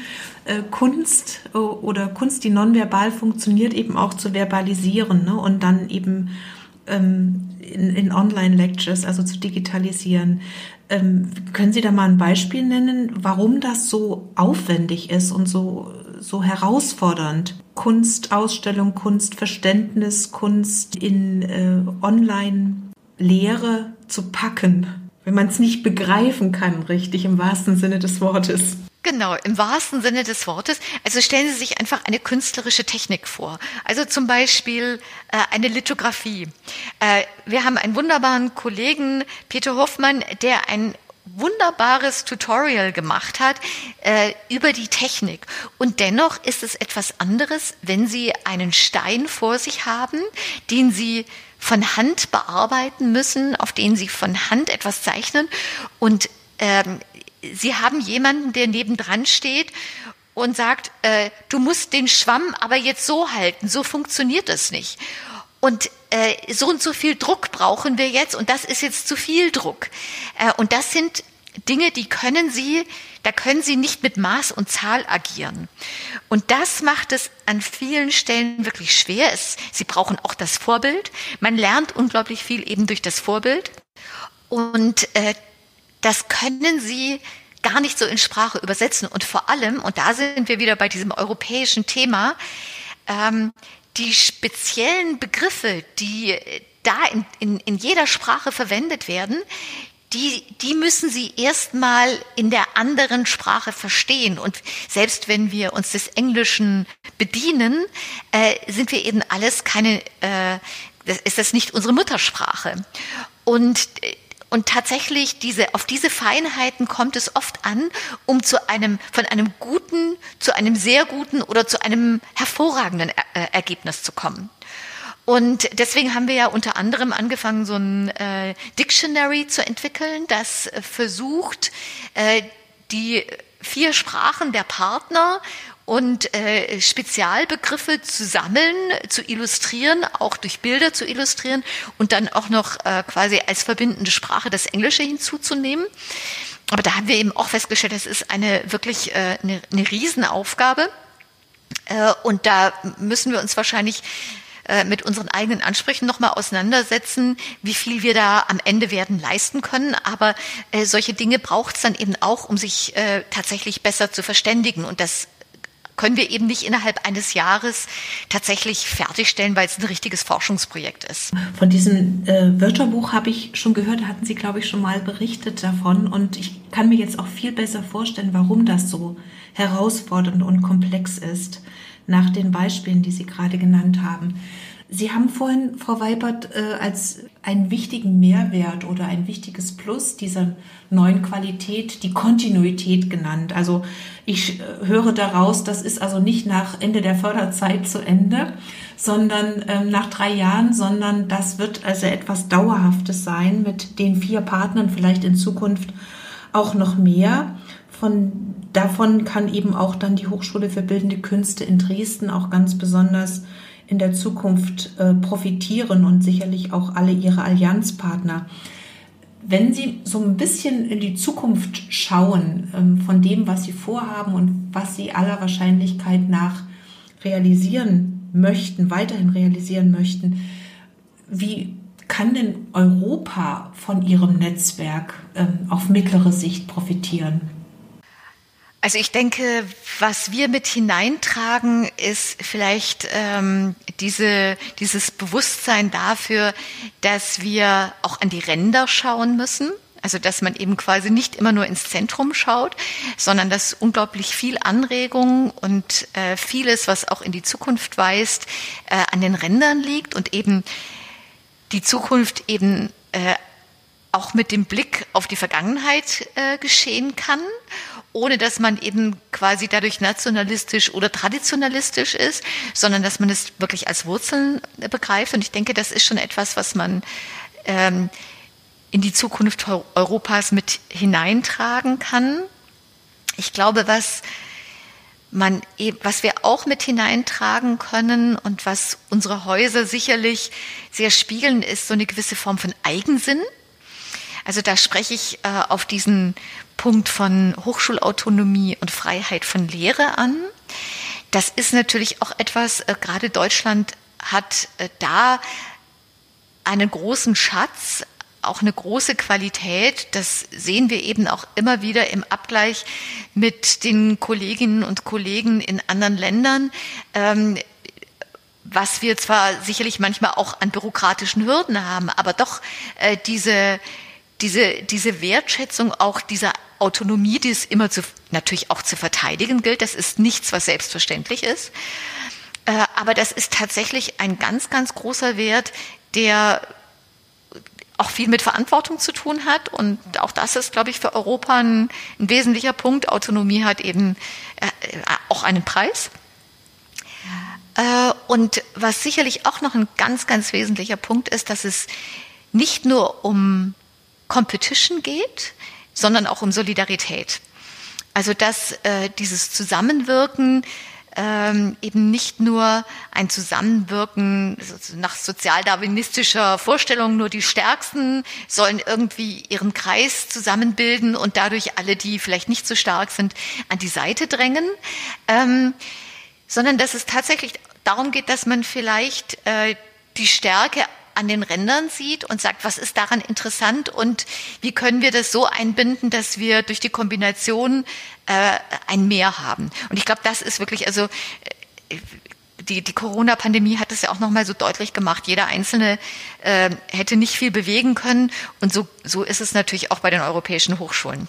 äh, Kunst äh, oder Kunst, die nonverbal funktioniert, eben auch zu verbalisieren ne? und dann eben ähm, in, in Online-Lectures, also zu digitalisieren. Ähm, können Sie da mal ein Beispiel nennen, warum das so aufwendig ist und so, so herausfordernd? Kunstausstellung, Kunstverständnis, Kunst in äh, Online-Lehre zu packen? wenn man es nicht begreifen kann, richtig im wahrsten Sinne des Wortes. Genau, im wahrsten Sinne des Wortes. Also stellen Sie sich einfach eine künstlerische Technik vor. Also zum Beispiel äh, eine Lithografie. Äh, wir haben einen wunderbaren Kollegen, Peter Hoffmann, der ein wunderbares Tutorial gemacht hat äh, über die Technik. Und dennoch ist es etwas anderes, wenn Sie einen Stein vor sich haben, den Sie von Hand bearbeiten müssen, auf den Sie von Hand etwas zeichnen und ähm, Sie haben jemanden, der nebendran steht und sagt, äh, du musst den Schwamm aber jetzt so halten, so funktioniert das nicht. Und äh, so und so viel Druck brauchen wir jetzt und das ist jetzt zu viel Druck. Äh, und das sind Dinge, die können Sie, da können Sie nicht mit Maß und Zahl agieren. Und das macht es an vielen Stellen wirklich schwer. Es, Sie brauchen auch das Vorbild. Man lernt unglaublich viel eben durch das Vorbild. Und äh, das können Sie gar nicht so in Sprache übersetzen. Und vor allem, und da sind wir wieder bei diesem europäischen Thema, ähm, die speziellen Begriffe, die da in, in, in jeder Sprache verwendet werden, die, die müssen Sie erstmal in der anderen Sprache verstehen. Und selbst wenn wir uns des Englischen bedienen, äh, sind wir eben alles keine, äh, ist das nicht unsere Muttersprache. Und äh, und tatsächlich diese, auf diese Feinheiten kommt es oft an, um zu einem, von einem guten zu einem sehr guten oder zu einem hervorragenden er äh, Ergebnis zu kommen. Und deswegen haben wir ja unter anderem angefangen, so ein äh, Dictionary zu entwickeln, das versucht, äh, die vier Sprachen der Partner und äh, Spezialbegriffe zu sammeln, zu illustrieren, auch durch Bilder zu illustrieren und dann auch noch äh, quasi als verbindende Sprache das Englische hinzuzunehmen. Aber da haben wir eben auch festgestellt, das ist eine wirklich äh, eine, eine Riesenaufgabe. Äh, und da müssen wir uns wahrscheinlich äh, mit unseren eigenen Ansprüchen nochmal auseinandersetzen, wie viel wir da am Ende werden leisten können. Aber äh, solche Dinge braucht es dann eben auch, um sich äh, tatsächlich besser zu verständigen. Und das können wir eben nicht innerhalb eines Jahres tatsächlich fertigstellen, weil es ein richtiges Forschungsprojekt ist. Von diesem äh, Wörterbuch habe ich schon gehört, hatten Sie, glaube ich, schon mal berichtet davon. Und ich kann mir jetzt auch viel besser vorstellen, warum das so herausfordernd und komplex ist, nach den Beispielen, die Sie gerade genannt haben. Sie haben vorhin, Frau Weibert, äh, als einen wichtigen Mehrwert oder ein wichtiges Plus dieser neuen Qualität die Kontinuität genannt. Also ich äh, höre daraus, das ist also nicht nach Ende der Förderzeit zu Ende, sondern ähm, nach drei Jahren, sondern das wird also etwas Dauerhaftes sein mit den vier Partnern, vielleicht in Zukunft auch noch mehr. Von, davon kann eben auch dann die Hochschule für Bildende Künste in Dresden auch ganz besonders in der Zukunft äh, profitieren und sicherlich auch alle ihre Allianzpartner. Wenn Sie so ein bisschen in die Zukunft schauen ähm, von dem, was Sie vorhaben und was Sie aller Wahrscheinlichkeit nach realisieren möchten, weiterhin realisieren möchten, wie kann denn Europa von Ihrem Netzwerk ähm, auf mittlere Sicht profitieren? Also ich denke, was wir mit hineintragen, ist vielleicht ähm, diese, dieses Bewusstsein dafür, dass wir auch an die Ränder schauen müssen. Also dass man eben quasi nicht immer nur ins Zentrum schaut, sondern dass unglaublich viel Anregung und äh, vieles, was auch in die Zukunft weist, äh, an den Rändern liegt und eben die Zukunft eben äh, auch mit dem Blick auf die Vergangenheit äh, geschehen kann ohne dass man eben quasi dadurch nationalistisch oder traditionalistisch ist, sondern dass man es wirklich als Wurzeln begreift. Und ich denke, das ist schon etwas, was man ähm, in die Zukunft Europas mit hineintragen kann. Ich glaube, was man, e-, was wir auch mit hineintragen können und was unsere Häuser sicherlich sehr spiegeln, ist so eine gewisse Form von Eigensinn. Also da spreche ich äh, auf diesen Punkt von Hochschulautonomie und Freiheit von Lehre an. Das ist natürlich auch etwas, äh, gerade Deutschland hat äh, da einen großen Schatz, auch eine große Qualität. Das sehen wir eben auch immer wieder im Abgleich mit den Kolleginnen und Kollegen in anderen Ländern. Ähm, was wir zwar sicherlich manchmal auch an bürokratischen Hürden haben, aber doch äh, diese diese, diese Wertschätzung auch dieser Autonomie, die es immer zu, natürlich auch zu verteidigen gilt. Das ist nichts, was selbstverständlich ist. Äh, aber das ist tatsächlich ein ganz, ganz großer Wert, der auch viel mit Verantwortung zu tun hat. Und auch das ist, glaube ich, für Europa ein, ein wesentlicher Punkt. Autonomie hat eben äh, auch einen Preis. Äh, und was sicherlich auch noch ein ganz, ganz wesentlicher Punkt ist, dass es nicht nur um Competition geht, sondern auch um Solidarität. Also dass äh, dieses Zusammenwirken ähm, eben nicht nur ein Zusammenwirken nach sozialdarwinistischer Vorstellung, nur die Stärksten sollen irgendwie ihren Kreis zusammenbilden und dadurch alle, die vielleicht nicht so stark sind, an die Seite drängen, ähm, sondern dass es tatsächlich darum geht, dass man vielleicht äh, die Stärke an den Rändern sieht und sagt, was ist daran interessant und wie können wir das so einbinden, dass wir durch die Kombination äh, ein Mehr haben. Und ich glaube, das ist wirklich, also äh, die, die Corona-Pandemie hat es ja auch nochmal so deutlich gemacht. Jeder Einzelne äh, hätte nicht viel bewegen können. Und so, so ist es natürlich auch bei den europäischen Hochschulen.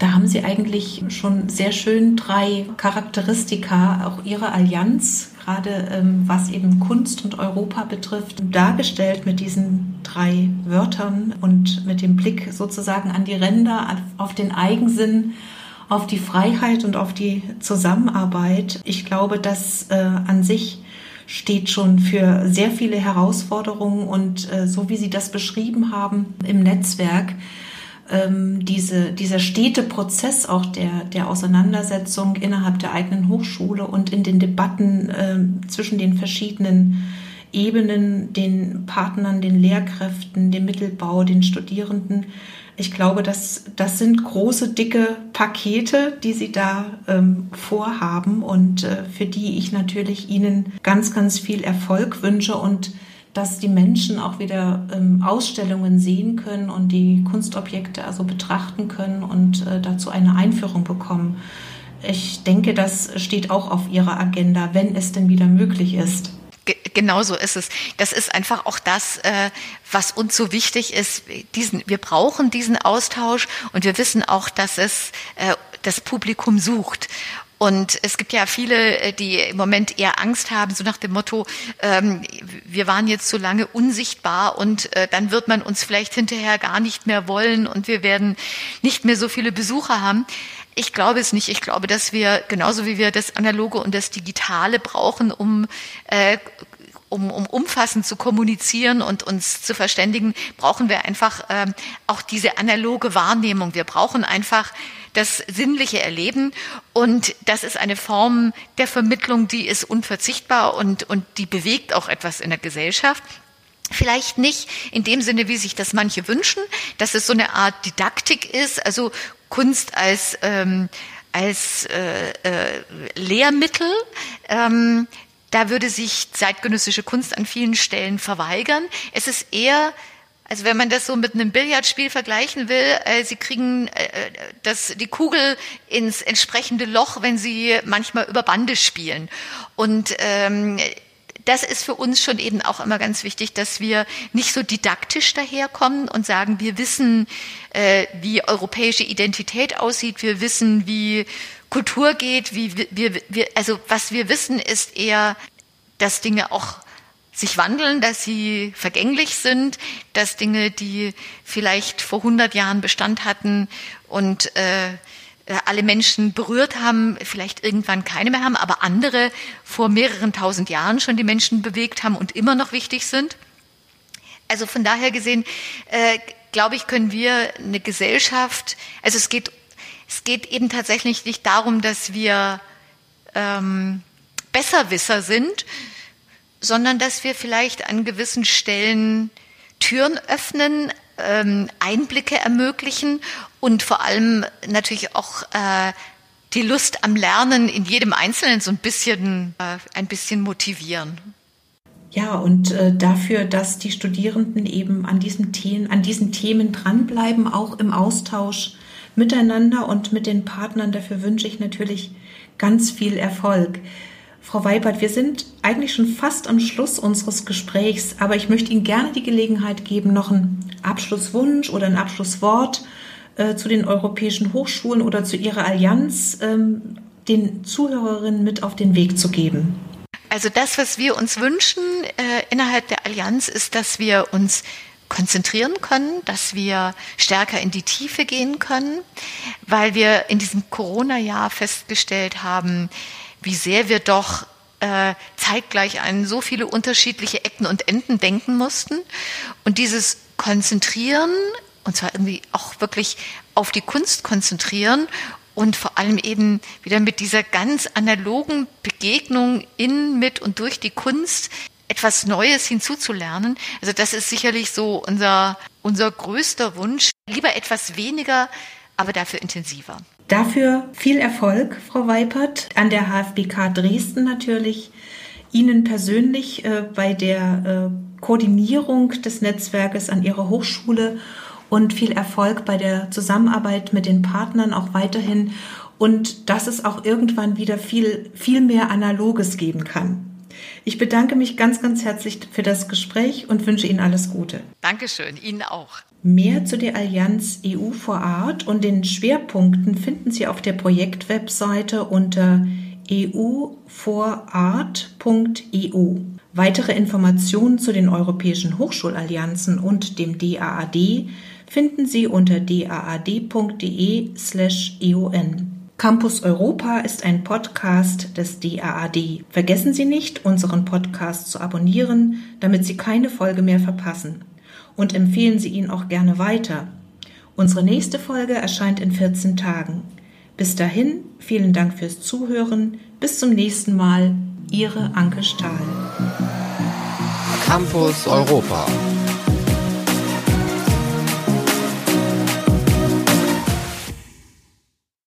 Da haben Sie eigentlich schon sehr schön drei Charakteristika auch Ihrer Allianz, gerade ähm, was eben Kunst und Europa betrifft, dargestellt mit diesen drei Wörtern und mit dem Blick sozusagen an die Ränder, auf den Eigensinn, auf die Freiheit und auf die Zusammenarbeit. Ich glaube, das äh, an sich steht schon für sehr viele Herausforderungen und äh, so wie Sie das beschrieben haben im Netzwerk, ähm, diese, dieser stete Prozess auch der, der Auseinandersetzung innerhalb der eigenen Hochschule und in den Debatten äh, zwischen den verschiedenen Ebenen, den Partnern, den Lehrkräften, dem Mittelbau, den Studierenden. Ich glaube, das, das sind große, dicke Pakete, die Sie da ähm, vorhaben und äh, für die ich natürlich Ihnen ganz, ganz viel Erfolg wünsche und dass die Menschen auch wieder ähm, Ausstellungen sehen können und die Kunstobjekte also betrachten können und äh, dazu eine Einführung bekommen. Ich denke, das steht auch auf Ihrer Agenda, wenn es denn wieder möglich ist. Genau so ist es. Das ist einfach auch das, äh, was uns so wichtig ist. Diesen, wir brauchen diesen Austausch und wir wissen auch, dass es äh, das Publikum sucht. Und es gibt ja viele, äh, die im Moment eher Angst haben, so nach dem Motto, ähm, wir waren jetzt so lange unsichtbar und äh, dann wird man uns vielleicht hinterher gar nicht mehr wollen und wir werden nicht mehr so viele Besucher haben. Ich glaube es nicht. Ich glaube, dass wir genauso wie wir das Analoge und das Digitale brauchen, um äh, um, um umfassend zu kommunizieren und uns zu verständigen, brauchen wir einfach ähm, auch diese analoge Wahrnehmung. Wir brauchen einfach das sinnliche Erleben. Und das ist eine Form der Vermittlung, die ist unverzichtbar und, und die bewegt auch etwas in der Gesellschaft. Vielleicht nicht in dem Sinne, wie sich das manche wünschen, dass es so eine Art Didaktik ist, also Kunst als, ähm, als äh, äh, Lehrmittel. Ähm, da würde sich zeitgenössische Kunst an vielen Stellen verweigern. Es ist eher also wenn man das so mit einem Billardspiel vergleichen will, äh, sie kriegen äh, das, die Kugel ins entsprechende Loch, wenn sie manchmal über Bande spielen. Und ähm, das ist für uns schon eben auch immer ganz wichtig, dass wir nicht so didaktisch daherkommen und sagen, wir wissen, äh, wie europäische Identität aussieht, wir wissen, wie Kultur geht, wie wir, wir, also was wir wissen, ist eher, dass Dinge auch sich wandeln, dass sie vergänglich sind, dass Dinge, die vielleicht vor 100 Jahren Bestand hatten und äh, alle Menschen berührt haben, vielleicht irgendwann keine mehr haben, aber andere vor mehreren tausend Jahren schon die Menschen bewegt haben und immer noch wichtig sind. Also von daher gesehen, äh, glaube ich, können wir eine Gesellschaft, also es geht, es geht eben tatsächlich nicht darum, dass wir ähm, Besserwisser sind, sondern dass wir vielleicht an gewissen Stellen Türen öffnen, ähm, Einblicke ermöglichen und vor allem natürlich auch äh, die Lust am Lernen in jedem Einzelnen so ein bisschen, äh, ein bisschen motivieren. Ja, und äh, dafür, dass die Studierenden eben an diesen Themen, an diesen Themen dranbleiben, auch im Austausch miteinander und mit den Partnern. Dafür wünsche ich natürlich ganz viel Erfolg. Frau Weibert, wir sind eigentlich schon fast am Schluss unseres Gesprächs, aber ich möchte Ihnen gerne die Gelegenheit geben, noch einen Abschlusswunsch oder ein Abschlusswort äh, zu den europäischen Hochschulen oder zu Ihrer Allianz ähm, den Zuhörerinnen mit auf den Weg zu geben. Also das, was wir uns wünschen äh, innerhalb der Allianz, ist, dass wir uns konzentrieren können, dass wir stärker in die Tiefe gehen können, weil wir in diesem Corona-Jahr festgestellt haben, wie sehr wir doch äh, zeitgleich an so viele unterschiedliche Ecken und Enden denken mussten. Und dieses Konzentrieren, und zwar irgendwie auch wirklich auf die Kunst konzentrieren und vor allem eben wieder mit dieser ganz analogen Begegnung in, mit und durch die Kunst etwas Neues hinzuzulernen. Also das ist sicherlich so unser, unser größter Wunsch. Lieber etwas weniger, aber dafür intensiver. Dafür viel Erfolg, Frau Weipert, an der HFBK Dresden natürlich. Ihnen persönlich äh, bei der äh, Koordinierung des Netzwerkes an Ihrer Hochschule und viel Erfolg bei der Zusammenarbeit mit den Partnern auch weiterhin und dass es auch irgendwann wieder viel, viel mehr Analoges geben kann. Ich bedanke mich ganz, ganz herzlich für das Gespräch und wünsche Ihnen alles Gute. Dankeschön, Ihnen auch. Mehr zu der Allianz EU for Art und den Schwerpunkten finden Sie auf der Projektwebseite unter euforart.eu. Weitere Informationen zu den europäischen Hochschulallianzen und dem DAAD finden Sie unter daad.de/eon. Campus Europa ist ein Podcast des DAAD. Vergessen Sie nicht, unseren Podcast zu abonnieren, damit Sie keine Folge mehr verpassen und empfehlen Sie ihn auch gerne weiter. Unsere nächste Folge erscheint in 14 Tagen. Bis dahin, vielen Dank fürs Zuhören. Bis zum nächsten Mal. Ihre Anke Stahl. Campus Europa.